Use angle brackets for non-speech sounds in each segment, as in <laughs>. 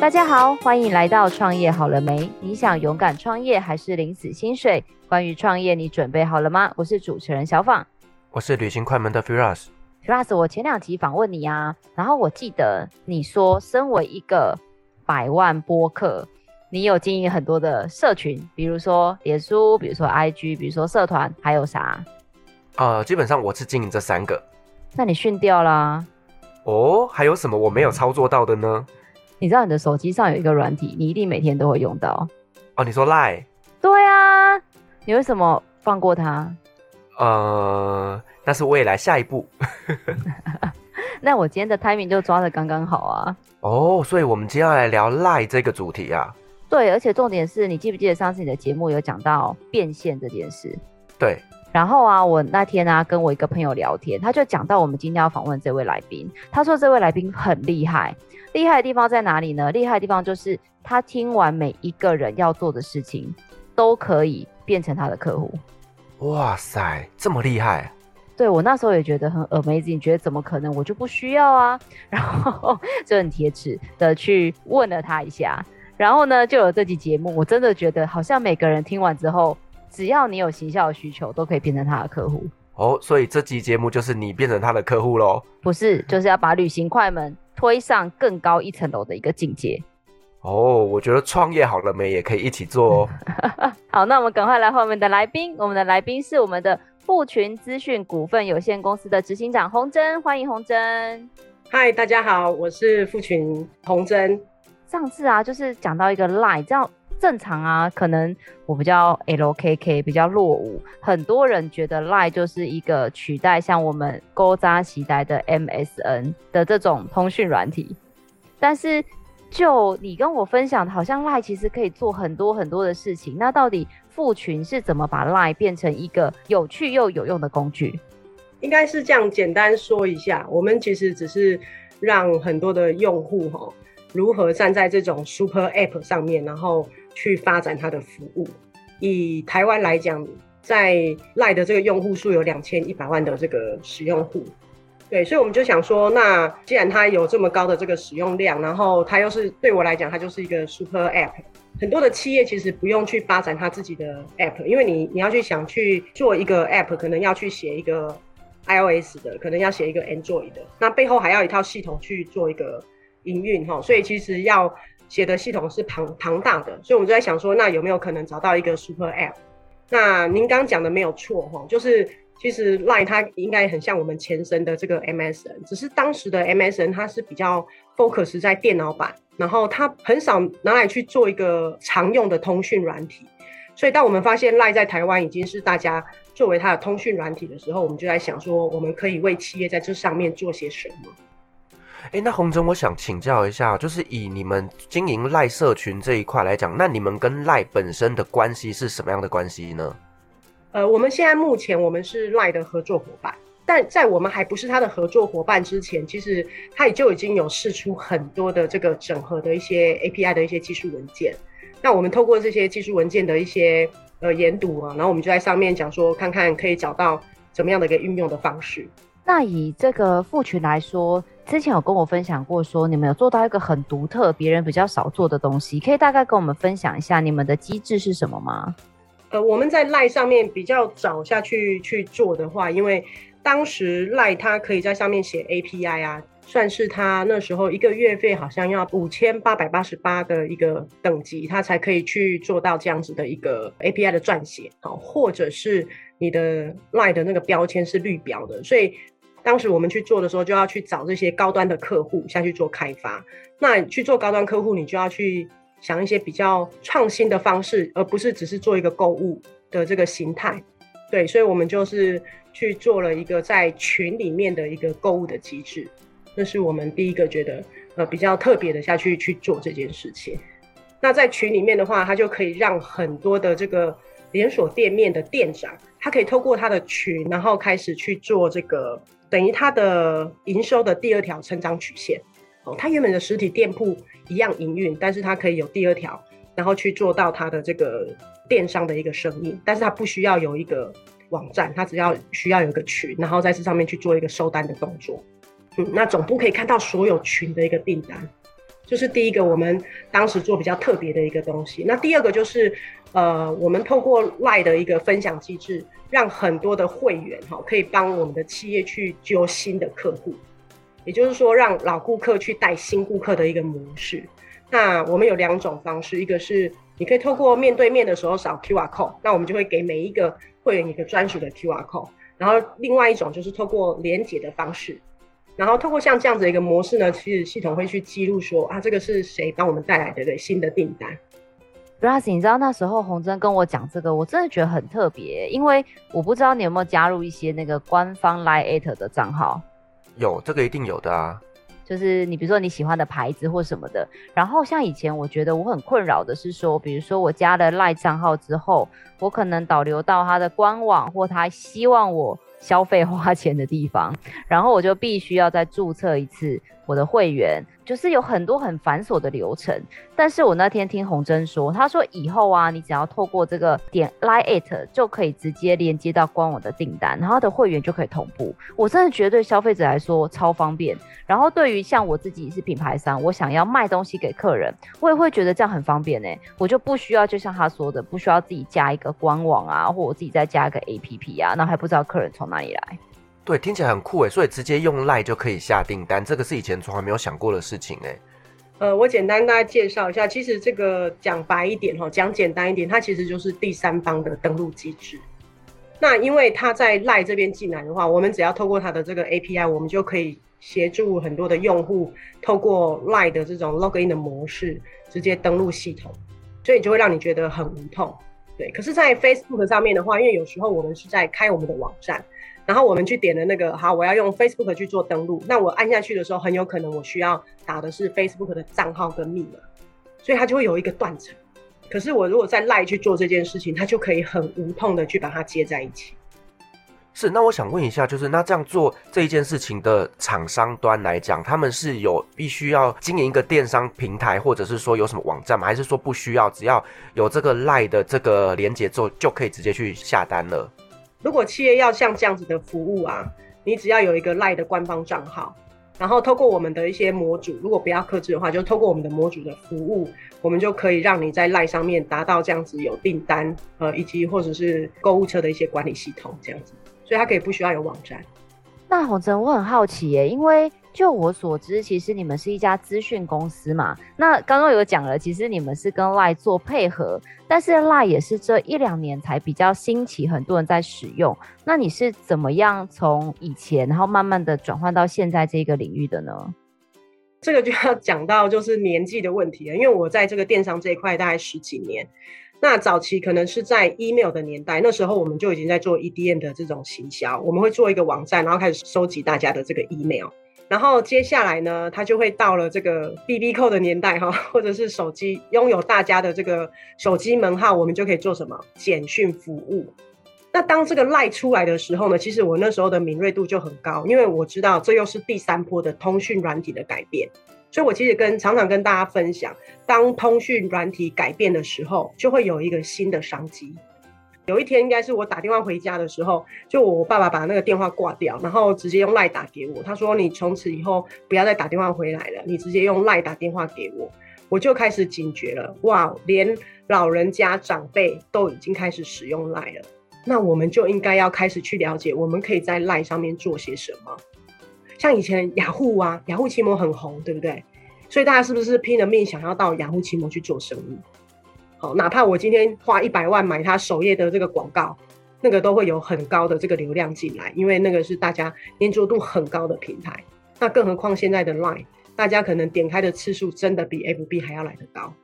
大家好，欢迎来到创业好了没？你想勇敢创业还是领死薪水？关于创业，你准备好了吗？我是主持人小访，我是旅行快门的 Firas。Firas，我前两集访问你啊，然后我记得你说，身为一个百万播客，你有经营很多的社群，比如说脸书，比如说 IG，比如说社团，还有啥？呃，基本上我是经营这三个。那你训掉啦？哦，还有什么我没有操作到的呢？你知道你的手机上有一个软体，你一定每天都会用到。哦，你说 Line？对啊，你为什么放过它？呃，那是未来下一步。<laughs> 那我今天的 timing 就抓的刚刚好啊。哦，所以我们今天要来聊 Line 这个主题啊。对，而且重点是你记不记得上次你的节目有讲到变现这件事？对。然后啊，我那天啊跟我一个朋友聊天，他就讲到我们今天要访问这位来宾，他说这位来宾很厉害。厉害的地方在哪里呢？厉害的地方就是他听完每一个人要做的事情，都可以变成他的客户。哇塞，这么厉害！对，我那时候也觉得很 amazing，觉得怎么可能？我就不需要啊。<laughs> 然后就很铁齿的去问了他一下，然后呢就有这集节目。我真的觉得好像每个人听完之后，只要你有行销的需求，都可以变成他的客户。哦，所以这集节目就是你变成他的客户喽？不是，就是要把旅行快门。推上更高一层楼的一个境界哦，我觉得创业好了没也可以一起做哦。<laughs> 好，那我们赶快来欢迎我们的来宾，我们的来宾是我们的富群资讯股份有限公司的执行长洪真，欢迎洪真。嗨，大家好，我是富群洪真。上次啊，就是讲到一个 Line 这样。正常啊，可能我比较 LKK 比较落伍，很多人觉得 Line 就是一个取代像我们勾扎时代的 MSN 的这种通讯软体。但是就你跟我分享，好像 Line 其实可以做很多很多的事情。那到底富群是怎么把 Line 变成一个有趣又有用的工具？应该是这样简单说一下，我们其实只是让很多的用户哈，如何站在这种 Super App 上面，然后。去发展它的服务。以台湾来讲，在 LINE 的这个用户数有两千一百万的这个使用户，对，所以我们就想说，那既然它有这么高的这个使用量，然后它又是对我来讲，它就是一个 super app。很多的企业其实不用去发展它自己的 app，因为你你要去想去做一个 app，可能要去写一个 iOS 的，可能要写一个 Android 的，那背后还要一套系统去做一个营运哈，所以其实要。写的系统是庞庞大的，所以我们就在想说，那有没有可能找到一个 super app？那您刚刚讲的没有错哈，就是其实 Line 它应该很像我们前身的这个 MSN，只是当时的 MSN 它是比较 focus 在电脑版，然后它很少拿来去做一个常用的通讯软体。所以当我们发现 Line 在台湾已经是大家作为它的通讯软体的时候，我们就在想说，我们可以为企业在这上面做些什么。哎、欸，那洪真，我想请教一下，就是以你们经营 Line 社群这一块来讲，那你们跟 Line 本身的关系是什么样的关系呢？呃，我们现在目前我们是 Line 的合作伙伴，但在我们还不是他的合作伙伴之前，其实他也就已经有试出很多的这个整合的一些 API 的一些技术文件。那我们透过这些技术文件的一些呃研读啊，然后我们就在上面讲说，看看可以找到怎么样的一个运用的方式。那以这个副群来说，之前有跟我分享过，说你们有做到一个很独特、别人比较少做的东西，可以大概跟我们分享一下你们的机制是什么吗？呃，我们在 Line 上面比较早下去去做的话，因为当时 Line 它可以在上面写 API 啊，算是它那时候一个月费好像要五千八百八十八的一个等级，它才可以去做到这样子的一个 API 的撰写，好，或者是你的 Line 的那个标签是绿标的，所以。当时我们去做的时候，就要去找这些高端的客户下去做开发。那去做高端客户，你就要去想一些比较创新的方式，而不是只是做一个购物的这个形态。对，所以我们就是去做了一个在群里面的一个购物的机制。那是我们第一个觉得呃比较特别的下去去做这件事情。那在群里面的话，它就可以让很多的这个连锁店面的店长，他可以透过他的群，然后开始去做这个。等于它的营收的第二条成长曲线，哦，它原本的实体店铺一样营运，但是它可以有第二条，然后去做到它的这个电商的一个生意，但是它不需要有一个网站，它只要需要有一个群，然后在这上面去做一个收单的动作。嗯，那总部可以看到所有群的一个订单，就是第一个我们当时做比较特别的一个东西。那第二个就是，呃，我们透过赖的一个分享机制，让很多的会员哈可以帮我们的企业去揪新的客户，也就是说，让老顾客去带新顾客的一个模式。那我们有两种方式，一个是你可以透过面对面的时候扫 QR code，那我们就会给每一个会员一个专属的 QR code。然后另外一种就是透过连结的方式。然后透过像这样子的一个模式呢，其实系统会去记录说啊，这个是谁帮我们带来的新的订单。Ross，你知道那时候洪真跟我讲这个，我真的觉得很特别，因为我不知道你有没有加入一些那个官方 Line at 的账号。有，这个一定有的啊。就是你比如说你喜欢的牌子或什么的，然后像以前我觉得我很困扰的是说，比如说我加了 LINE 账号之后，我可能导流到他的官网，或他希望我。消费花钱的地方，然后我就必须要再注册一次我的会员。就是有很多很繁琐的流程，但是我那天听洪真说，他说以后啊，你只要透过这个点 LINE@ 就可以直接连接到官网的订单，然后他的会员就可以同步。我真的觉得对消费者来说超方便。然后对于像我自己是品牌商，我想要卖东西给客人，我也会觉得这样很方便呢。我就不需要就像他说的，不需要自己加一个官网啊，或我自己再加一个 APP 啊，那还不知道客人从哪里来。对，听起来很酷诶，所以直接用 LINE 就可以下订单，这个是以前从来没有想过的事情诶。呃，我简单大家介绍一下，其实这个讲白一点哈，讲简单一点，它其实就是第三方的登录机制。那因为它在 LINE 这边进来的话，我们只要透过它的这个 API，我们就可以协助很多的用户透过 LINE 的这种 login 的模式直接登录系统，所以就会让你觉得很无痛。对，可是，在 Facebook 上面的话，因为有时候我们是在开我们的网站。然后我们去点了那个好，我要用 Facebook 去做登录。那我按下去的时候，很有可能我需要打的是 Facebook 的账号跟密码，所以它就会有一个断层。可是我如果在 LINE 去做这件事情，它就可以很无痛的去把它接在一起。是，那我想问一下，就是那这样做这一件事情的厂商端来讲，他们是有必须要经营一个电商平台，或者是说有什么网站吗？还是说不需要，只要有这个 LINE 的这个连接之后，就可以直接去下单了？如果企业要像这样子的服务啊，你只要有一个赖的官方账号，然后透过我们的一些模组，如果不要克制的话，就透过我们的模组的服务，我们就可以让你在赖上面达到这样子有订单，呃，以及或者是购物车的一些管理系统这样子，所以它可以不需要有网站。那红真，我很好奇耶，因为就我所知，其实你们是一家资讯公司嘛。那刚刚有讲了，其实你们是跟 LINE 做配合，但是 LINE 也是这一两年才比较兴起，很多人在使用。那你是怎么样从以前，然后慢慢的转换到现在这个领域的呢？这个就要讲到就是年纪的问题了，因为我在这个电商这一块大概十几年。那早期可能是在 email 的年代，那时候我们就已经在做 EDM 的这种行销，我们会做一个网站，然后开始收集大家的这个 email，然后接下来呢，它就会到了这个 BBQ 的年代哈，或者是手机拥有大家的这个手机门号，我们就可以做什么简讯服务。那当这个赖出来的时候呢，其实我那时候的敏锐度就很高，因为我知道这又是第三波的通讯软体的改变。所以，我其实跟常常跟大家分享，当通讯软体改变的时候，就会有一个新的商机。有一天，应该是我打电话回家的时候，就我爸爸把那个电话挂掉，然后直接用 LINE 打给我。他说：“你从此以后不要再打电话回来了，你直接用 LINE 打电话给我。”我就开始警觉了，哇，连老人家长辈都已经开始使用 LINE 了，那我们就应该要开始去了解，我们可以在 LINE 上面做些什么。像以前雅虎啊，雅虎奇摩很红，对不对？所以大家是不是拼了命想要到雅虎奇摩去做生意？好，哪怕我今天花一百万买它首页的这个广告，那个都会有很高的这个流量进来，因为那个是大家粘着度很高的平台。那更何况现在的 Line，大家可能点开的次数真的比 FB 还要来得高。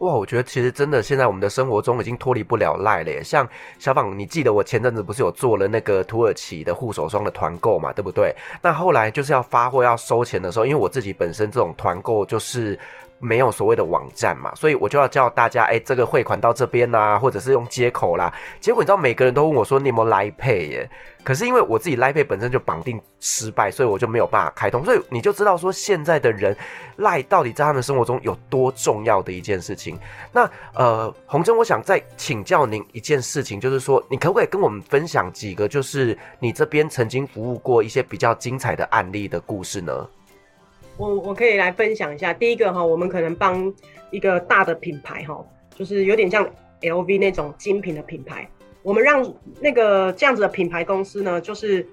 哇，我觉得其实真的，现在我们的生活中已经脱离不了赖了耶。像小访，你记得我前阵子不是有做了那个土耳其的护手霜的团购嘛，对不对？那后来就是要发货要收钱的时候，因为我自己本身这种团购就是。没有所谓的网站嘛，所以我就要叫大家，哎，这个汇款到这边啊，或者是用接口啦。结果你知道，每个人都问我说，你有没有 LINE Pay 耶？可是因为我自己 LINE Pay 本身就绑定失败，所以我就没有办法开通。所以你就知道说，现在的人 LINE 到底在他们生活中有多重要的一件事情。那呃，洪真，我想再请教您一件事情，就是说，你可不可以跟我们分享几个，就是你这边曾经服务过一些比较精彩的案例的故事呢？我我可以来分享一下。第一个哈，我们可能帮一个大的品牌哈，就是有点像 LV 那种精品的品牌，我们让那个这样子的品牌公司呢，就是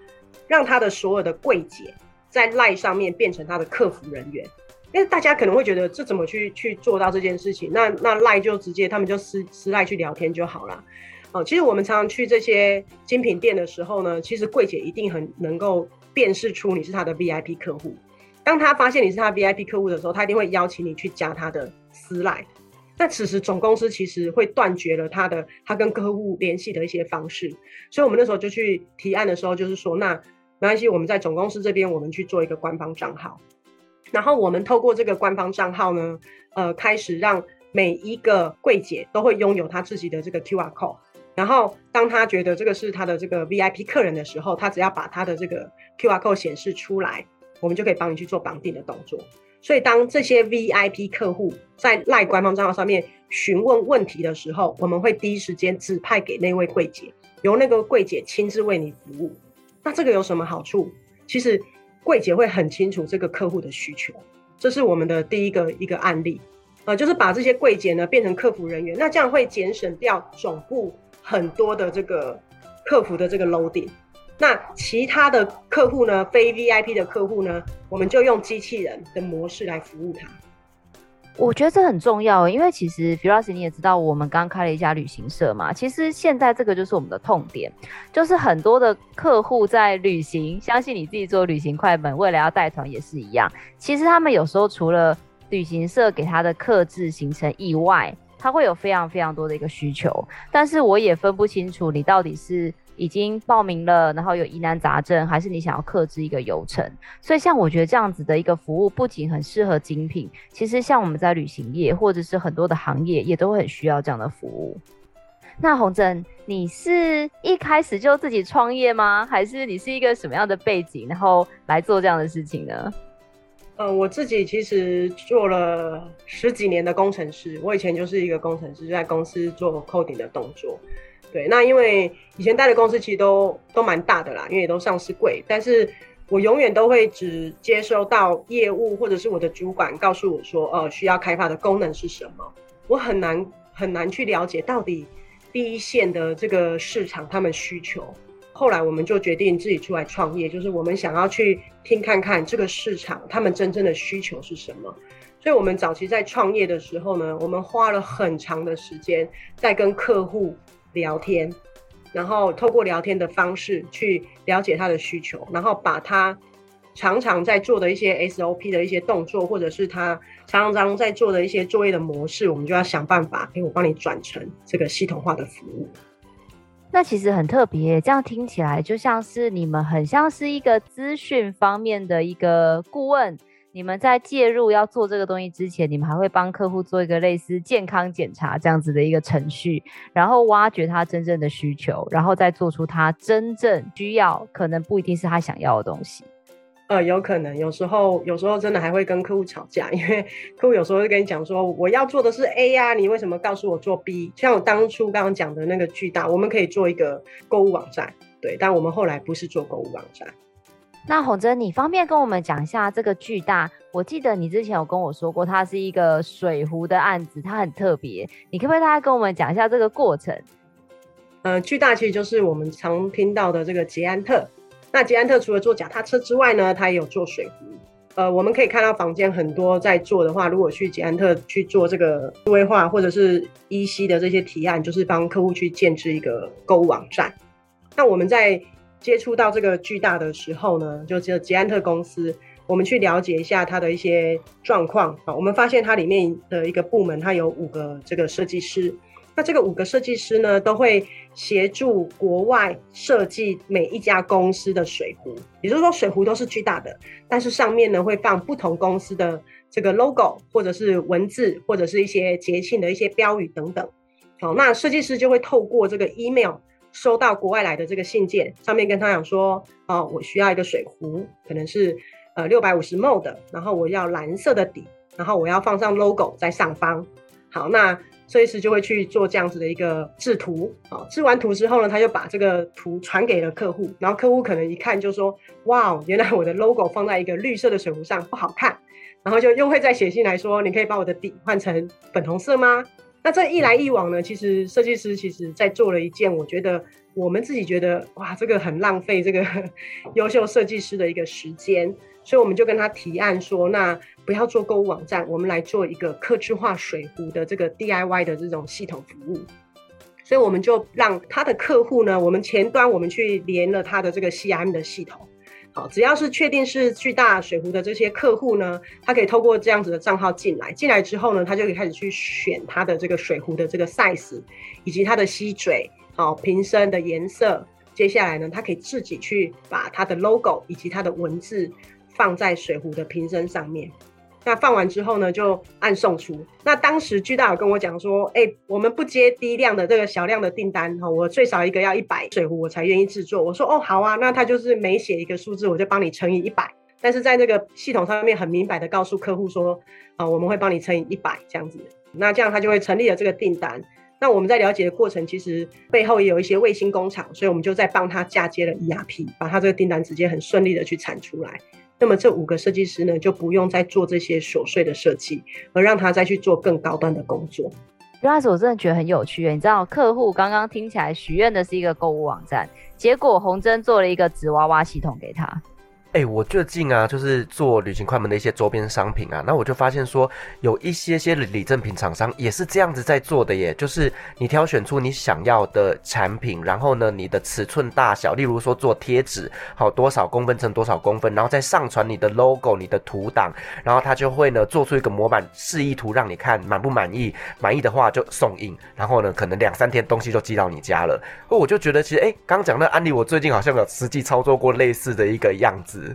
让他的所有的柜姐在 LINE 上面变成他的客服人员。因为大家可能会觉得这怎么去去做到这件事情？那那赖就直接他们就私私赖去聊天就好了。哦，其实我们常常去这些精品店的时候呢，其实柜姐一定很能够辨识出你是他的 VIP 客户。当他发现你是他 VIP 客户的时候，他一定会邀请你去加他的私赖。那此时总公司其实会断绝了他的他跟客户联系的一些方式。所以我们那时候就去提案的时候，就是说，那没关系，我们在总公司这边，我们去做一个官方账号。然后我们透过这个官方账号呢，呃，开始让每一个柜姐都会拥有他自己的这个 QR code。然后当他觉得这个是他的这个 VIP 客人的时候，他只要把他的这个 QR code 显示出来，我们就可以帮你去做绑定的动作。所以当这些 VIP 客户在 LINE 官方账号上面询问问题的时候，我们会第一时间指派给那位柜姐，由那个柜姐亲自为你服务。那这个有什么好处？其实。柜姐会很清楚这个客户的需求，这是我们的第一个一个案例，呃，就是把这些柜姐呢变成客服人员，那这样会节省掉总部很多的这个客服的这个 load。那其他的客户呢，非 VIP 的客户呢，我们就用机器人的模式来服务他。我觉得这很重要，因为其实 Firas 你也知道，我们刚开了一家旅行社嘛。其实现在这个就是我们的痛点，就是很多的客户在旅行，相信你自己做旅行快门，未来要带团也是一样。其实他们有时候除了旅行社给他的客制行程以外，他会有非常非常多的一个需求，但是我也分不清楚你到底是。已经报名了，然后有疑难杂症，还是你想要克制一个游程？所以像我觉得这样子的一个服务，不仅很适合精品，其实像我们在旅行业或者是很多的行业，也都很需要这样的服务。那红珍，你是一开始就自己创业吗？还是你是一个什么样的背景，然后来做这样的事情呢？呃，我自己其实做了十几年的工程师，我以前就是一个工程师，在公司做 coding 的动作。对，那因为以前待的公司其实都都蛮大的啦，因为也都上市贵，但是我永远都会只接收到业务或者是我的主管告诉我说，呃，需要开发的功能是什么，我很难很难去了解到底第一线的这个市场他们需求。后来我们就决定自己出来创业，就是我们想要去听看看这个市场他们真正的需求是什么。所以我们早期在创业的时候呢，我们花了很长的时间在跟客户。聊天，然后透过聊天的方式去了解他的需求，然后把他常常在做的一些 SOP 的一些动作，或者是他常常在做的一些作业的模式，我们就要想办法给我帮你转成这个系统化的服务。那其实很特别，这样听起来就像是你们很像是一个资讯方面的一个顾问。你们在介入要做这个东西之前，你们还会帮客户做一个类似健康检查这样子的一个程序，然后挖掘他真正的需求，然后再做出他真正需要，可能不一定是他想要的东西。呃，有可能，有时候有时候真的还会跟客户吵架，因为客户有时候会跟你讲说，我要做的是 A 呀，你为什么告诉我做 B？像我当初刚刚讲的那个巨大，我们可以做一个购物网站，对，但我们后来不是做购物网站。那洪真，你方便跟我们讲一下这个巨大？我记得你之前有跟我说过，它是一个水壶的案子，它很特别。你可不可以大概跟我们讲一下这个过程？呃，巨大其实就是我们常听到的这个捷安特。那捷安特除了做脚踏车之外呢，它也有做水壶。呃，我们可以看到房间很多在做的话，如果去捷安特去做这个数位化或者是依稀的这些提案，就是帮客户去建置一个购物网站。那我们在接触到这个巨大的时候呢，就只有捷安特公司，我们去了解一下它的一些状况啊。我们发现它里面的一个部门，它有五个这个设计师。那这个五个设计师呢，都会协助国外设计每一家公司的水壶。也就是说，水壶都是巨大的，但是上面呢会放不同公司的这个 logo，或者是文字，或者是一些节庆的一些标语等等。好，那设计师就会透过这个 email。收到国外来的这个信件，上面跟他讲说，哦，我需要一个水壶，可能是呃六百五十 ml 的，然后我要蓝色的底，然后我要放上 logo 在上方。好，那设计师就会去做这样子的一个制图啊，制完图之后呢，他就把这个图传给了客户，然后客户可能一看就说：“哇，原来我的 logo 放在一个绿色的水壶上不好看。”然后就又会再写信来说：“你可以把我的底换成粉红色吗？”那这一来一往呢，其实设计师其实在做了一件，我觉得我们自己觉得哇，这个很浪费这个 <laughs> 优秀设计师的一个时间，所以我们就跟他提案说，那不要做购物网站，我们来做一个客制化水壶的这个 DIY 的这种系统服务。所以我们就让他的客户呢，我们前端我们去连了他的这个 CRM 的系统。好，只要是确定是巨大水壶的这些客户呢，他可以透过这样子的账号进来，进来之后呢，他就可以开始去选他的这个水壶的这个 size，以及它的吸嘴，好，瓶身的颜色。接下来呢，他可以自己去把他的 logo 以及他的文字放在水壶的瓶身上面。那放完之后呢，就按送出。那当时巨大有跟我讲说，哎、我们不接低量的这个小量的订单哈，我最少一个要一百水壶我才愿意制作。我说哦好啊，那他就是每写一个数字，我就帮你乘以一百。但是在那个系统上面很明白的告诉客户说，啊，我们会帮你乘以一百这样子。那这样他就会成立了这个订单。那我们在了解的过程，其实背后也有一些卫星工厂，所以我们就在帮他嫁接了 ERP，把他这个订单直接很顺利的去产出来。那么这五个设计师呢，就不用再做这些琐碎的设计，而让他再去做更高端的工作。原来是我真的觉得很有趣，你知道，客户刚刚听起来许愿的是一个购物网站，结果红针做了一个纸娃娃系统给他。哎、我最近啊，就是做旅行快门的一些周边商品啊，那我就发现说，有一些些礼赠品厂商也是这样子在做的耶，就是你挑选出你想要的产品，然后呢，你的尺寸大小，例如说做贴纸，好多少公分乘多少公分，然后再上传你的 logo、你的图档，然后他就会呢做出一个模板示意图让你看满不满意，满意的话就送印，然后呢，可能两三天东西就寄到你家了。我就觉得其实，哎、刚刚讲那案例，我最近好像有实际操作过类似的一个样子。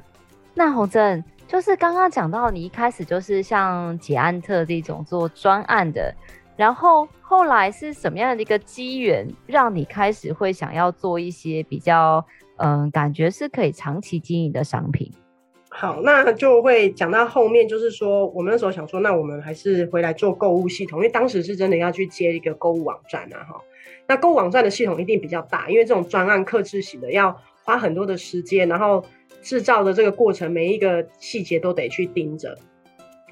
那洪正就是刚刚讲到，你一开始就是像捷安特这种做专案的，然后后来是什么样的一个机缘，让你开始会想要做一些比较嗯，感觉是可以长期经营的商品？好，那就会讲到后面，就是说我们那时候想说，那我们还是回来做购物系统，因为当时是真的要去接一个购物网站啊，哈。那购物网站的系统一定比较大，因为这种专案客制型的要花很多的时间，然后。制造的这个过程，每一个细节都得去盯着，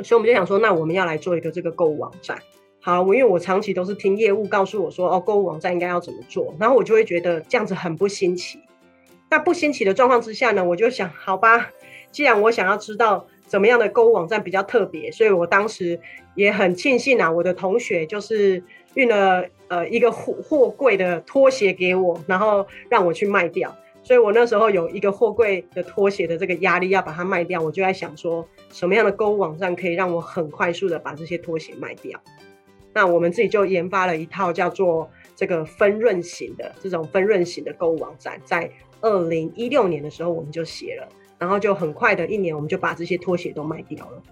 所以我们就想说，那我们要来做一个这个购物网站。好，我因为我长期都是听业务告诉我说，哦，购物网站应该要怎么做，然后我就会觉得这样子很不新奇。那不新奇的状况之下呢，我就想，好吧，既然我想要知道怎么样的购物网站比较特别，所以我当时也很庆幸啊，我的同学就是运了呃一个货货柜的拖鞋给我，然后让我去卖掉。所以我那时候有一个货柜的拖鞋的这个压力要把它卖掉，我就在想说，什么样的购物网站可以让我很快速的把这些拖鞋卖掉？那我们自己就研发了一套叫做这个分润型的这种分润型的购物网站，在二零一六年的时候我们就写了，然后就很快的一年我们就把这些拖鞋都卖掉了。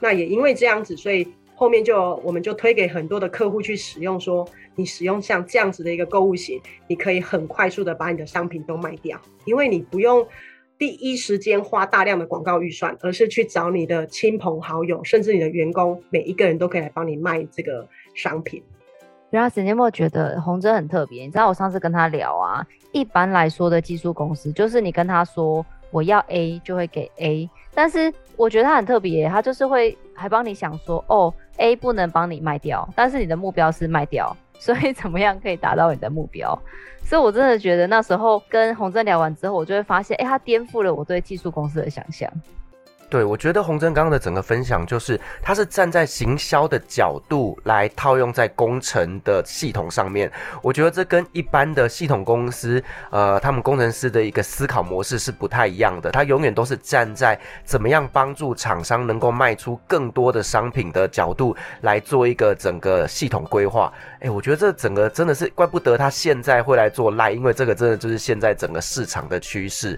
那也因为这样子，所以。后面就我们就推给很多的客户去使用，说你使用像这样子的一个购物型，你可以很快速的把你的商品都卖掉，因为你不用第一时间花大量的广告预算，而是去找你的亲朋好友，甚至你的员工，每一个人都可以来帮你卖这个商品。然后沈建墨觉得红针很特别，你知道我上次跟他聊啊，一般来说的技术公司就是你跟他说我要 A 就会给 A，但是我觉得他很特别，他就是会还帮你想说哦。A 不能帮你卖掉，但是你的目标是卖掉，<laughs> 所以怎么样可以达到你的目标？所以我真的觉得那时候跟洪正聊完之后，我就会发现，哎、他颠覆了我对技术公司的想象。对，我觉得洪真刚刚的整个分享，就是他是站在行销的角度来套用在工程的系统上面。我觉得这跟一般的系统公司，呃，他们工程师的一个思考模式是不太一样的。他永远都是站在怎么样帮助厂商能够卖出更多的商品的角度来做一个整个系统规划。哎，我觉得这整个真的是怪不得他现在会来做赖因为这个真的就是现在整个市场的趋势。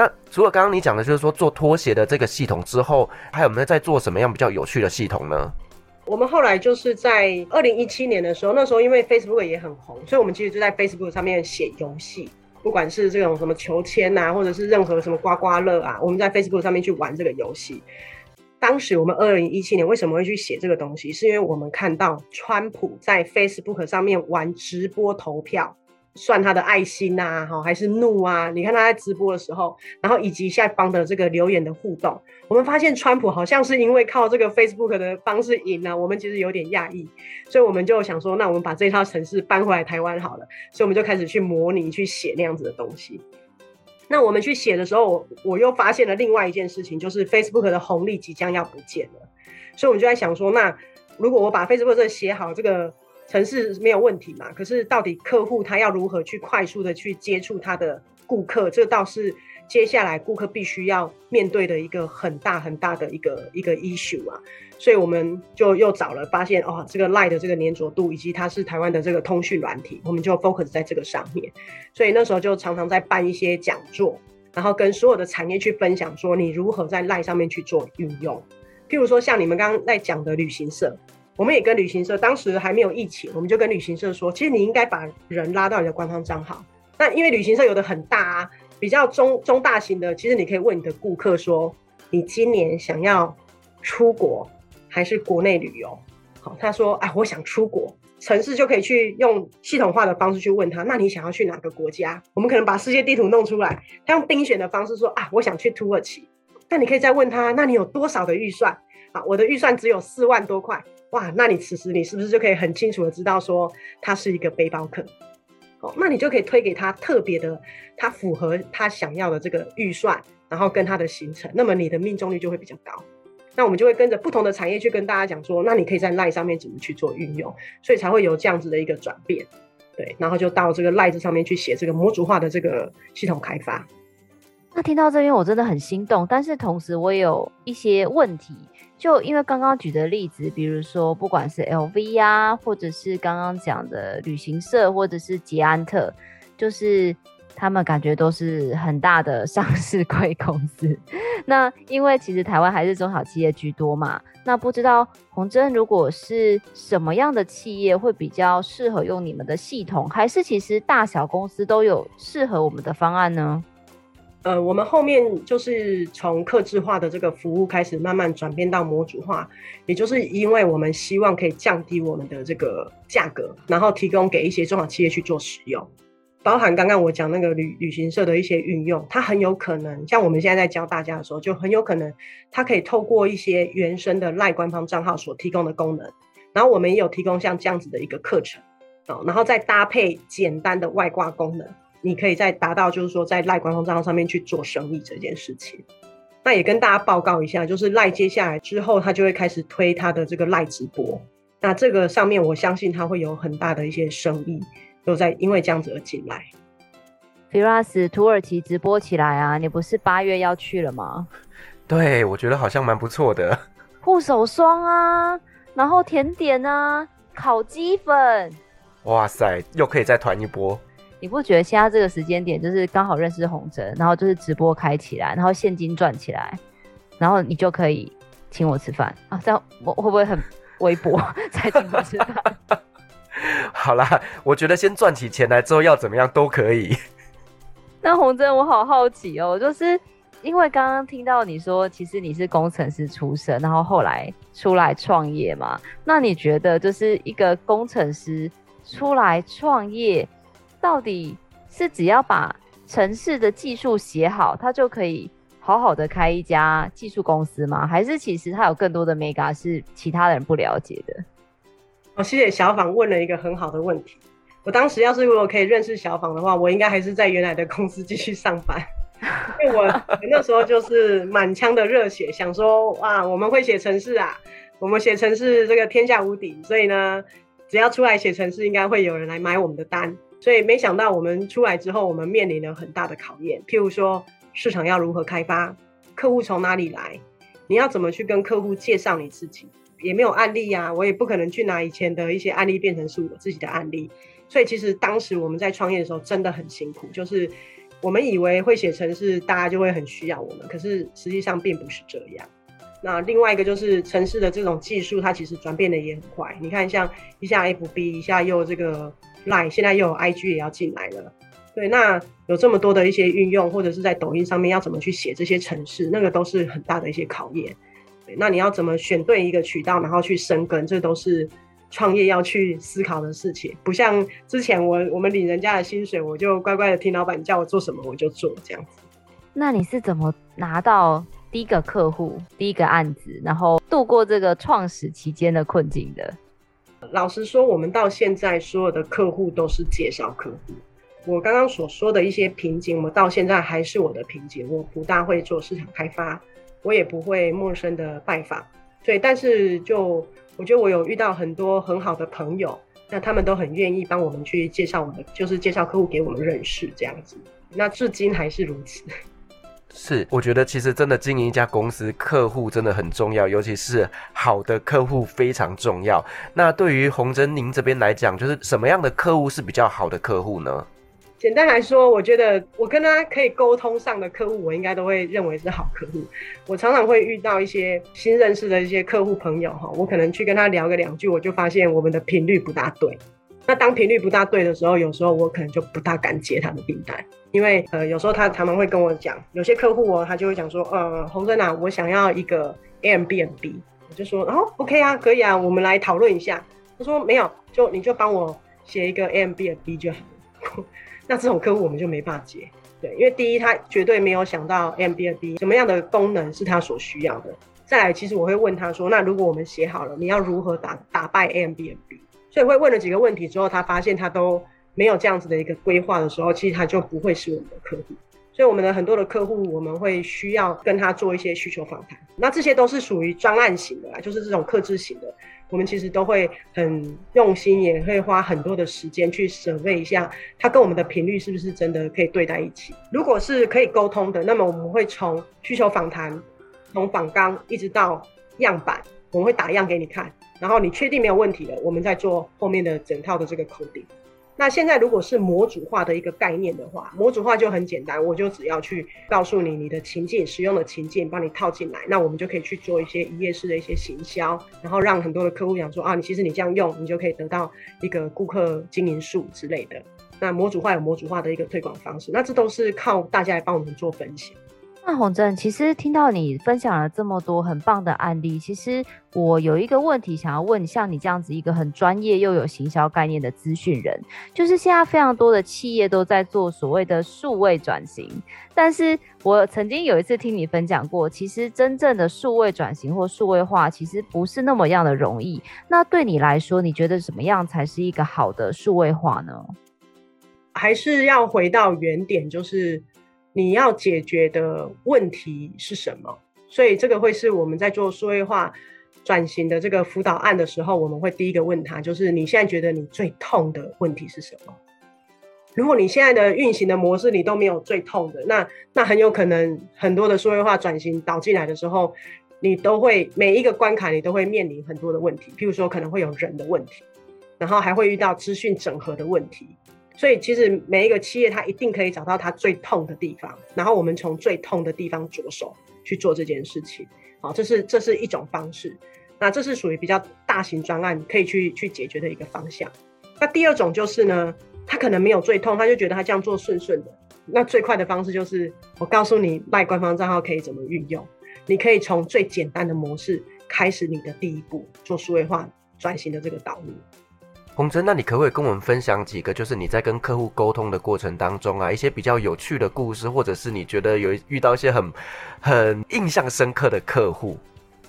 那除了刚刚你讲的，就是说做拖鞋的这个系统之后，还有没有在做什么样比较有趣的系统呢？我们后来就是在二零一七年的时候，那时候因为 Facebook 也很红，所以我们其实就在 Facebook 上面写游戏，不管是这种什么求签啊，或者是任何什么刮刮乐啊，我们在 Facebook 上面去玩这个游戏。当时我们二零一七年为什么会去写这个东西，是因为我们看到川普在 Facebook 上面玩直播投票。算他的爱心呐，哈，还是怒啊？你看他在直播的时候，然后以及下方的这个留言的互动，我们发现川普好像是因为靠这个 Facebook 的方式赢了，我们其实有点讶异，所以我们就想说，那我们把这套程式搬回来台湾好了，所以我们就开始去模拟去写那样子的东西。那我们去写的时候，我我又发现了另外一件事情，就是 Facebook 的红利即将要不见了，所以我们就在想说，那如果我把 Facebook 这写好这个。城市没有问题嘛？可是到底客户他要如何去快速的去接触他的顾客，这倒是接下来顾客必须要面对的一个很大很大的一个一个 issue 啊。所以我们就又找了，发现哦，这个 LINE 的这个黏着度，以及它是台湾的这个通讯软体，我们就 focus 在这个上面。所以那时候就常常在办一些讲座，然后跟所有的产业去分享，说你如何在 LINE 上面去做运用。譬如说像你们刚刚在讲的旅行社。我们也跟旅行社，当时还没有疫情，我们就跟旅行社说，其实你应该把人拉到你的官方账号。那因为旅行社有的很大啊，比较中中大型的，其实你可以问你的顾客说，你今年想要出国还是国内旅游？好，他说，哎，我想出国，城市就可以去用系统化的方式去问他，那你想要去哪个国家？我们可能把世界地图弄出来，他用钉选的方式说，啊，我想去土耳其。那你可以再问他，那你有多少的预算？啊，我的预算只有四万多块。哇，那你此时你是不是就可以很清楚的知道说他是一个背包客？哦，那你就可以推给他特别的，他符合他想要的这个预算，然后跟他的行程，那么你的命中率就会比较高。那我们就会跟着不同的产业去跟大家讲说，那你可以在 LINE 上面怎么去做运用，所以才会有这样子的一个转变。对，然后就到这个 LINE 上面去写这个模组化的这个系统开发。那听到这边我真的很心动，但是同时我也有一些问题。就因为刚刚举的例子，比如说不管是 LV 呀、啊，或者是刚刚讲的旅行社，或者是捷安特，就是他们感觉都是很大的上市贵公司。那因为其实台湾还是中小企业居多嘛，那不知道洪真如果是什么样的企业会比较适合用你们的系统，还是其实大小公司都有适合我们的方案呢？呃，我们后面就是从客制化的这个服务开始，慢慢转变到模组化，也就是因为我们希望可以降低我们的这个价格，然后提供给一些中小企业去做使用，包含刚刚我讲那个旅旅行社的一些运用，它很有可能像我们现在在教大家的时候，就很有可能它可以透过一些原生的赖官方账号所提供的功能，然后我们也有提供像这样子的一个课程，哦，然后再搭配简单的外挂功能。你可以再达到，就是说在赖官方账号上面去做生意这件事情。那也跟大家报告一下，就是赖接下来之后，他就会开始推他的这个赖直播。那这个上面，我相信他会有很大的一些生意，都在因为这样子而进来。Firas，土耳其直播起来啊！你不是八月要去了吗？对，我觉得好像蛮不错的。护手霜啊，然后甜点啊，烤鸡粉。哇塞，又可以再团一波。你不觉得现在这个时间点就是刚好认识洪真，然后就是直播开起来，然后现金赚起来，然后你就可以请我吃饭啊？这样我会不会很微薄 <laughs> 才请我吃饭？<laughs> 好啦，我觉得先赚起钱来之后要怎么样都可以。<laughs> 那洪真，我好好奇哦，就是因为刚刚听到你说，其实你是工程师出身，然后后来出来创业嘛？那你觉得就是一个工程师出来创业？到底是只要把城市的技术写好，他就可以好好的开一家技术公司吗？还是其实他有更多的 mega 是其他人不了解的？哦，谢谢小访问了一个很好的问题。我当时要是如果可以认识小访的话，我应该还是在原来的公司继续上班，因为我 <laughs> 那时候就是满腔的热血，想说哇，我们会写城市啊，我们写城市这个天下无敌，所以呢，只要出来写城市，应该会有人来买我们的单。所以没想到我们出来之后，我们面临了很大的考验。譬如说，市场要如何开发，客户从哪里来，你要怎么去跟客户介绍你自己，也没有案例呀、我也不可能去拿以前的一些案例变成是我自己的案例。所以其实当时我们在创业的时候真的很辛苦，就是我们以为会写程式，大家就会很需要我们，可是实际上并不是这样。那另外一个就是城市的这种技术，它其实转变的也很快。你看，像一下 FB，一下又这个。Line 现在又有 IG 也要进来了，对，那有这么多的一些运用，或者是在抖音上面要怎么去写这些程式，那个都是很大的一些考验。对那你要怎么选对一个渠道，然后去深耕，这都是创业要去思考的事情。不像之前我我们领人家的薪水，我就乖乖的听老板叫我做什么我就做这样子。那你是怎么拿到第一个客户、第一个案子，然后度过这个创始期间的困境的？老实说，我们到现在所有的客户都是介绍客户。我刚刚所说的一些瓶颈，我到现在还是我的瓶颈。我不大会做市场开发，我也不会陌生的拜访。对，但是就我觉得我有遇到很多很好的朋友，那他们都很愿意帮我们去介绍我们，就是介绍客户给我们认识这样子。那至今还是如此。是，我觉得其实真的经营一家公司，客户真的很重要，尤其是好的客户非常重要。那对于洪真您这边来讲，就是什么样的客户是比较好的客户呢？简单来说，我觉得我跟他可以沟通上的客户，我应该都会认为是好客户。我常常会遇到一些新认识的一些客户朋友哈，我可能去跟他聊个两句，我就发现我们的频率不大对。那当频率不大对的时候，有时候我可能就不大敢接他的订单，因为呃，有时候他常常会跟我讲，有些客户哦，他就会讲说，呃，洪生啊，我想要一个 A M B N B，我就说，哦，OK 啊，可以啊，我们来讨论一下。他说没有，就你就帮我写一个 A M B N B 就好了。<laughs> 那这种客户我们就没法接，对，因为第一他绝对没有想到 A M B N B 什么样的功能是他所需要的。再来，其实我会问他说，那如果我们写好了，你要如何打打败 A M B N B？所以会问了几个问题之后，他发现他都没有这样子的一个规划的时候，其实他就不会是我们的客户。所以我们的很多的客户，我们会需要跟他做一些需求访谈。那这些都是属于专案型的啦，就是这种克制型的。我们其实都会很用心，也会花很多的时间去审问一下，他跟我们的频率是不是真的可以对在一起。如果是可以沟通的，那么我们会从需求访谈，从访纲一直到样板，我们会打样给你看。然后你确定没有问题了，我们再做后面的整套的这个 coding。那现在如果是模组化的一个概念的话，模组化就很简单，我就只要去告诉你你的情境，使用的情境，帮你套进来，那我们就可以去做一些一页式的一些行销，然后让很多的客户讲说啊，你其实你这样用，你就可以得到一个顾客经营数之类的。那模组化有模组化的一个推广方式，那这都是靠大家来帮我们做分析。那红针，其实听到你分享了这么多很棒的案例，其实我有一个问题想要问，像你这样子一个很专业又有行销概念的资讯人，就是现在非常多的企业都在做所谓的数位转型，但是我曾经有一次听你分享过，其实真正的数位转型或数位化，其实不是那么样的容易。那对你来说，你觉得怎么样才是一个好的数位化呢？还是要回到原点，就是。你要解决的问题是什么？所以这个会是我们在做数位化转型的这个辅导案的时候，我们会第一个问他，就是你现在觉得你最痛的问题是什么？如果你现在的运行的模式你都没有最痛的，那那很有可能很多的数位化转型导进来的时候，你都会每一个关卡你都会面临很多的问题，譬如说可能会有人的问题，然后还会遇到资讯整合的问题。所以其实每一个企业，它一定可以找到它最痛的地方，然后我们从最痛的地方着手去做这件事情。好，这是这是一种方式。那这是属于比较大型专案可以去去解决的一个方向。那第二种就是呢，他可能没有最痛，他就觉得他这样做顺顺的。那最快的方式就是我告诉你卖官方账号可以怎么运用。你可以从最简单的模式开始你的第一步，做数位化转型的这个导入。洪真，那你可不可以跟我们分享几个，就是你在跟客户沟通的过程当中啊，一些比较有趣的故事，或者是你觉得有遇到一些很很印象深刻的客户？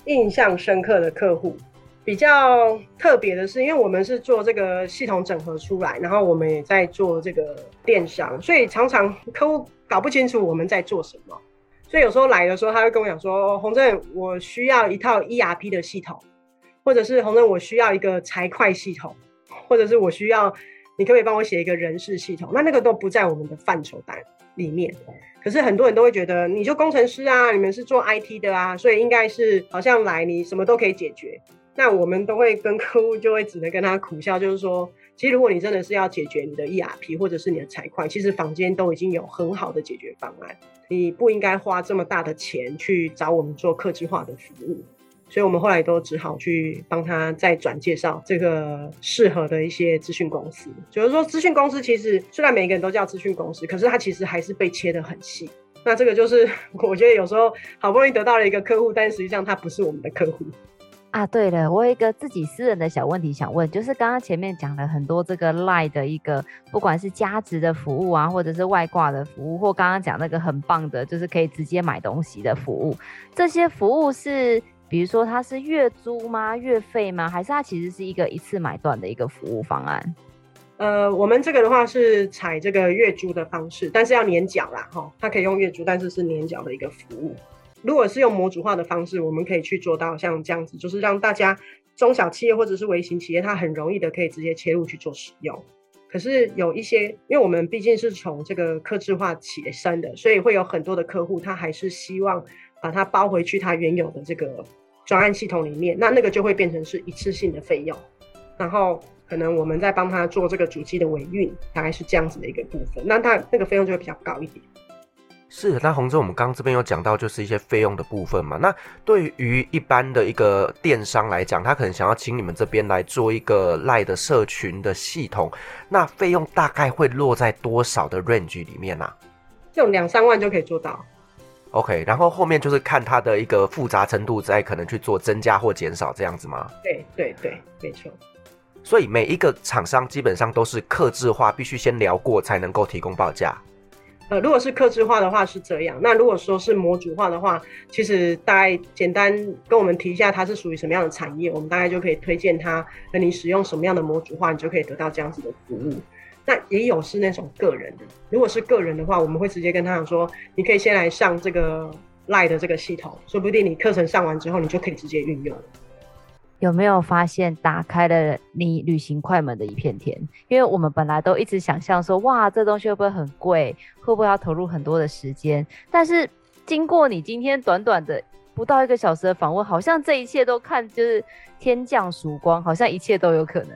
印象深刻的客户，比较特别的是，因为我们是做这个系统整合出来，然后我们也在做这个电商，所以常常客户搞不清楚我们在做什么，所以有时候来的时候，他会跟我讲说：“哦，红针，我需要一套 ERP 的系统，或者是红针，我需要一个财会系统。”或者是我需要，你可不可以帮我写一个人事系统？那那个都不在我们的范畴单里面。可是很多人都会觉得，你就工程师啊，你们是做 IT 的啊，所以应该是好像来你什么都可以解决。那我们都会跟客户就会只能跟他苦笑，就是说，其实如果你真的是要解决你的 ERP 或者是你的财会，其实坊间都已经有很好的解决方案，你不应该花这么大的钱去找我们做客制化的服务。所以我们后来都只好去帮他再转介绍这个适合的一些资讯公司。就是说，资讯公司其实虽然每一个人都叫资讯公司，可是它其实还是被切得很细。那这个就是 <laughs> 我觉得有时候好不容易得到了一个客户，但实际上他不是我们的客户。啊，对了，我有一个自己私人的小问题想问，就是刚刚前面讲了很多这个 LINE 的一个，不管是加值的服务啊，或者是外挂的服务，或刚刚讲那个很棒的，就是可以直接买东西的服务，这些服务是，比如说它是月租吗？月费吗？还是它其实是一个一次买断的一个服务方案？呃，我们这个的话是采这个月租的方式，但是要年缴啦，哈，它可以用月租，但是是年缴的一个服务。如果是用模组化的方式，我们可以去做到像这样子，就是让大家中小企业或者是微型企业，它很容易的可以直接切入去做使用。可是有一些，因为我们毕竟是从这个客制化起身的，所以会有很多的客户，他还是希望把它包回去他原有的这个专案系统里面，那那个就会变成是一次性的费用，然后可能我们在帮他做这个主机的维运，大概是这样子的一个部分，那他那个费用就会比较高一点。是，那洪真，我们刚刚这边有讲到，就是一些费用的部分嘛。那对于一般的一个电商来讲，他可能想要请你们这边来做一个 LINE 的社群的系统，那费用大概会落在多少的 range 里面啊？这种两三万就可以做到。OK，然后后面就是看它的一个复杂程度，再可能去做增加或减少这样子吗？对对对，没错。所以每一个厂商基本上都是客制化，必须先聊过才能够提供报价。呃，如果是客制化的话是这样，那如果说是模组化的话，其实大概简单跟我们提一下它是属于什么样的产业，我们大概就可以推荐它，那你使用什么样的模组化，你就可以得到这样子的服务。那也有是那种个人的，如果是个人的话，我们会直接跟他讲说，你可以先来上这个 LINE 的这个系统，说不定你课程上完之后，你就可以直接运用。有没有发现打开了你旅行快门的一片天？因为我们本来都一直想象说，哇，这东西会不会很贵？会不会要投入很多的时间？但是经过你今天短短的不到一个小时的访问，好像这一切都看就是天降曙光，好像一切都有可能。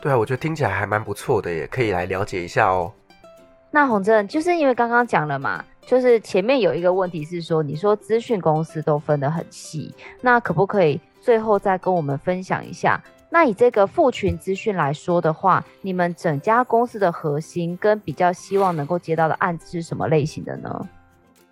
对啊，我觉得听起来还蛮不错的，也可以来了解一下哦。那洪正，就是因为刚刚讲了嘛，就是前面有一个问题是说，你说资讯公司都分得很细，那可不可以？最后再跟我们分享一下，那以这个富群资讯来说的话，你们整家公司的核心跟比较希望能够接到的案子是什么类型的呢？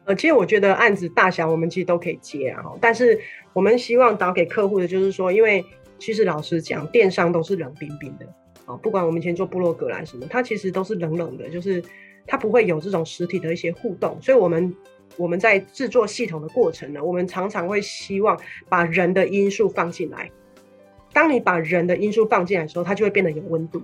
呃，其实我觉得案子大小我们其实都可以接啊，但是我们希望导给客户的就是说，因为其实老实讲，电商都是冷冰冰的啊，不管我们以前做部落格来什么，它其实都是冷冷的，就是它不会有这种实体的一些互动，所以我们。我们在制作系统的过程呢，我们常常会希望把人的因素放进来。当你把人的因素放进来的时候，它就会变得有温度。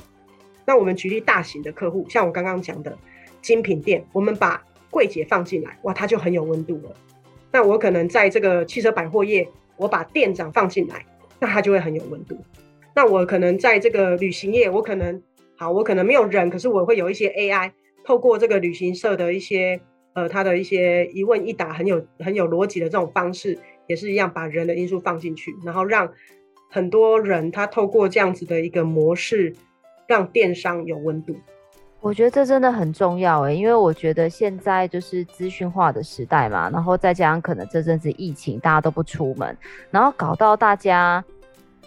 那我们举例大型的客户，像我刚刚讲的精品店，我们把柜姐放进来，哇，它就很有温度了。那我可能在这个汽车百货业，我把店长放进来，那它就会很有温度。那我可能在这个旅行业，我可能好，我可能没有人，可是我会有一些 AI，透过这个旅行社的一些。呃，他的一些一问一答很有很有逻辑的这种方式，也是一样把人的因素放进去，然后让很多人他透过这样子的一个模式，让电商有温度。我觉得这真的很重要诶，因为我觉得现在就是资讯化的时代嘛，然后再加上可能这阵子疫情，大家都不出门，然后搞到大家。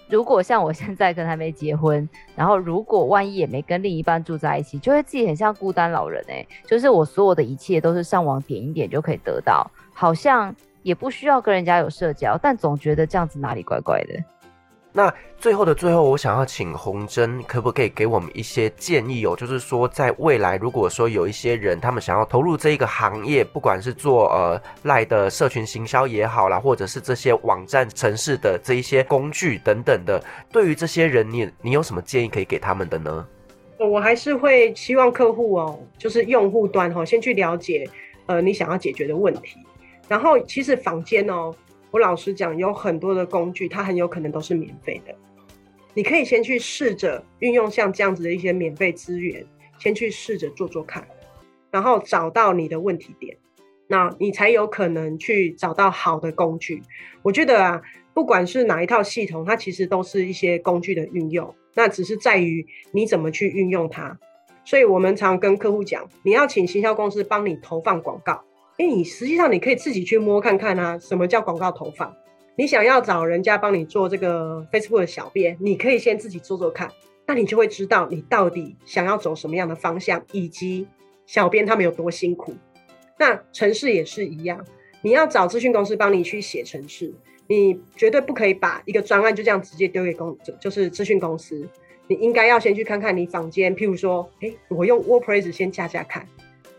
如果像我现在跟还没结婚，然后如果万一也没跟另一半住在一起，就会自己很像孤单老人哎、就是我所有的一切都是上网点一点就可以得到，好像也不需要跟人家有社交，但总觉得这样子哪里怪怪的。那最后的最后，我想要请洪真，可不可以给我们一些建议哦？就是说，在未来，如果说有一些人他们想要投入这一个行业，不管是做呃赖的社群行销也好啦，或者是这些网站城市的这一些工具等等的，对于这些人，你你有什么建议可以给他们的呢？我还是会希望客户哦，就是用户端哈，先去了解呃你想要解决的问题，然后其实坊间哦。我老实讲，有很多的工具，它很有可能都是免费的。你可以先去试着运用像这样子的一些免费资源，先去试着做做看，然后找到你的问题点，那你才有可能去找到好的工具。我觉得啊，不管是哪一套系统，它其实都是一些工具的运用，那只是在于你怎么去运用它。所以我们常跟客户讲，你要请行销公司帮你投放广告。哎，你实际上你可以自己去摸看看啊，什么叫广告投放？你想要找人家帮你做这个 Facebook 的小编，你可以先自己做做看，那你就会知道你到底想要走什么样的方向，以及小编他们有多辛苦。那城市也是一样，你要找资讯公司帮你去写城市，你绝对不可以把一个专案就这样直接丢给公，就是资讯公司。你应该要先去看看你坊间，譬如说，哎、我用 WordPress 先架架看，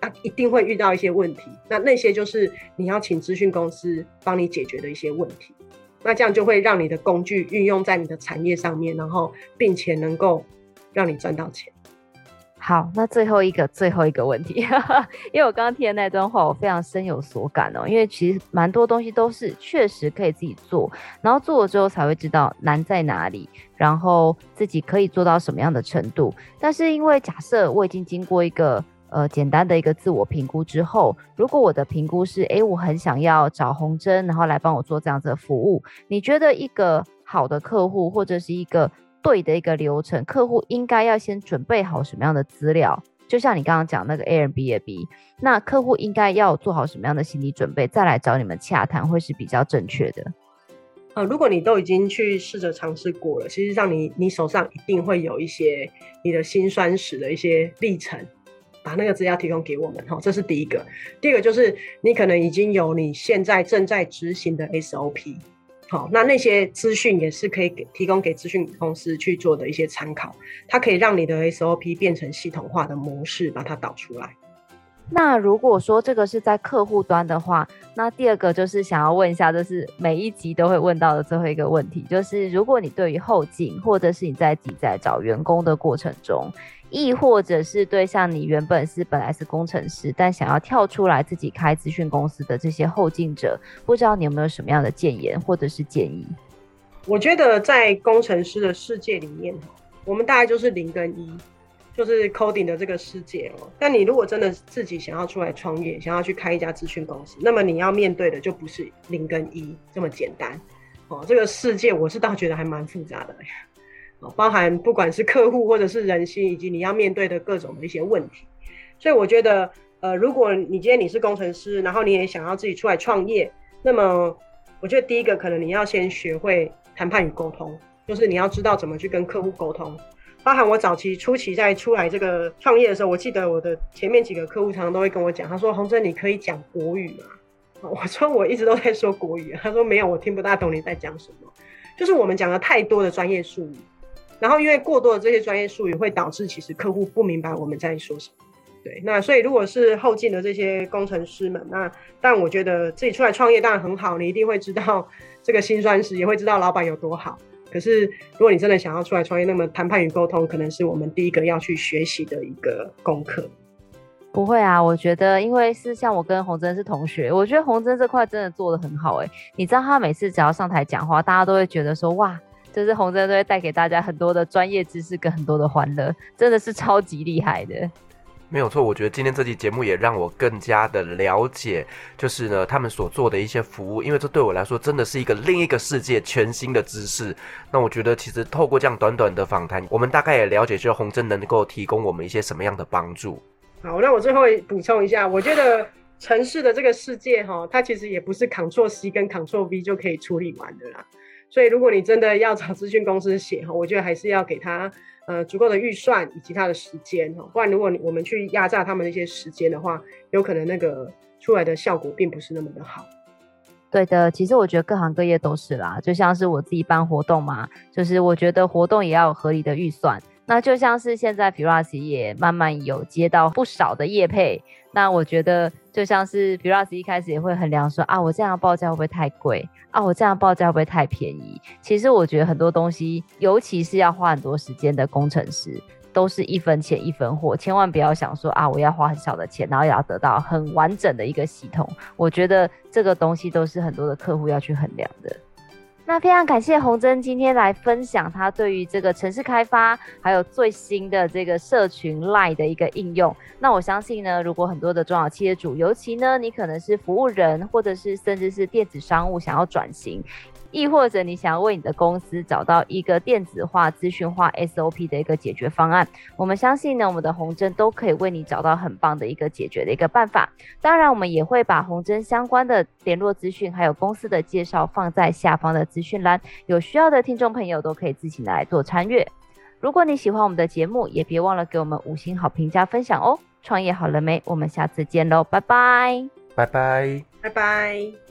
啊，一定会遇到一些问题。那那些就是你要请资讯公司帮你解决的一些问题。那这样就会让你的工具运用在你的产业上面，然后并且能够让你赚到钱。好，那最后一个最后一个问题，<laughs> 因为我刚刚听的那段话，我非常深有所感哦。因为其实蛮多东西都是确实可以自己做，然后做了之后才会知道难在哪里，然后自己可以做到什么样的程度。但是因为假设我已经经过一个呃简单的一个自我评估之后，如果我的评估是，诶，我很想要找红针，然后来帮我做这样子的服务，你觉得一个好的客户或者是一个对的一个流程，客户应该要先准备好什么样的资料？就像你刚刚讲那个 Airbnb，那客户应该要做好什么样的心理准备，再来找你们洽谈会是比较正确的。呃，如果你都已经去试着尝试过了，其实上你你手上一定会有一些你的辛酸史的一些历程，把那个资料提供给我们哈，这是第一个。第二个就是你可能已经有你现在正在执行的 SOP。好，那那些资讯也是可以给提供给资讯公司去做的一些参考，它可以让你的 SOP 变成系统化的模式，把它导出来。那如果说这个是在客户端的话，那第二个就是想要问一下，就是每一集都会问到的最后一个问题，就是如果你对于后进，或者是你在自己在找员工的过程中，亦或者是对像你原本是本来是工程师，但想要跳出来自己开资讯公司的这些后进者，不知道你有没有什么样的建言或者是建议？我觉得在工程师的世界里面，我们大概就是零跟一，就是 coding 的这个世界哦。但你如果真的自己想要出来创业，想要去开一家资讯公司，那么你要面对的就不是零跟一这么简单哦。这个世界我是倒觉得还蛮复杂的。包含不管是客户或者是人心，以及你要面对的各种的一些问题，所以我觉得，呃，如果你今天你是工程师，然后你也想要自己出来创业，那么我觉得第一个可能你要先学会谈判与沟通，就是你要知道怎么去跟客户沟通。包含我早期初期在出来这个创业的时候，我记得我的前面几个客户常常都会跟我讲，他说：“洪真，你可以讲国语吗？” <laughs> 我说：“我一直都在说国语。”他说：“没有，我听不大懂你在讲什么。”就是我们讲了太多的专业术语。然后，因为过多的这些专业术语会导致其实客户不明白我们在说什么。对，那所以如果是后进的这些工程师们，那但我觉得自己出来创业当然很好，你一定会知道 <laughs> 这个辛酸史，也会知道老板有多好。可是如果你真的想要出来创业，那么谈判与沟通可能是我们第一个要去学习的一个功课。不会啊，我觉得因为是像我跟洪真是同学，我觉得洪真这块真的做得很好哎。你知道他每次只要上台讲话，大家都会觉得说哇。就是红真都会带给大家很多的专业知识跟很多的欢乐，真的是超级厉害的。没有错，我觉得今天这期节目也让我更加的了解，就是呢他们所做的一些服务，因为这对我来说真的是一个另一个世界，全新的知识。那我觉得其实透过这样短短的访谈，我们大概也了解，就是红真能够提供我们一些什么样的帮助。好，那我最后补充一下，我觉得城市的这个世界哈，它其实也不是 Ctrl C 跟 Ctrl V 就可以处理完的啦。所以，如果你真的要找咨询公司写哈，我觉得还是要给他呃足够的预算以及他的时间哈，不然如果我们去压榨他们的一些时间的话，有可能那个出来的效果并不是那么的好。对的，其实我觉得各行各业都是啦，就像是我自己办活动嘛，就是我觉得活动也要有合理的预算。那就像是现在 p i l a s 也慢慢有接到不少的业配，那我觉得就像是 Pilates 一开始也会衡量说啊，我这样报价会不会太贵啊，我这样报价会不会太便宜？其实我觉得很多东西，尤其是要花很多时间的工程师，都是一分钱一分货，千万不要想说啊，我要花很少的钱，然后也要得到很完整的一个系统。我觉得这个东西都是很多的客户要去衡量的。那非常感谢洪真今天来分享他对于这个城市开发，还有最新的这个社群 LINE 的一个应用。那我相信呢，如果很多的中小企业主，尤其呢，你可能是服务人，或者是甚至是电子商务想要转型。亦或者你想要为你的公司找到一个电子化、资讯化 SOP 的一个解决方案，我们相信呢，我们的红针都可以为你找到很棒的一个解决的一个办法。当然，我们也会把红针相关的联络资讯，还有公司的介绍放在下方的资讯栏，有需要的听众朋友都可以自行来做参阅。如果你喜欢我们的节目，也别忘了给我们五星好评加分享哦。创业好了没？我们下次见喽，拜拜，拜拜，拜拜。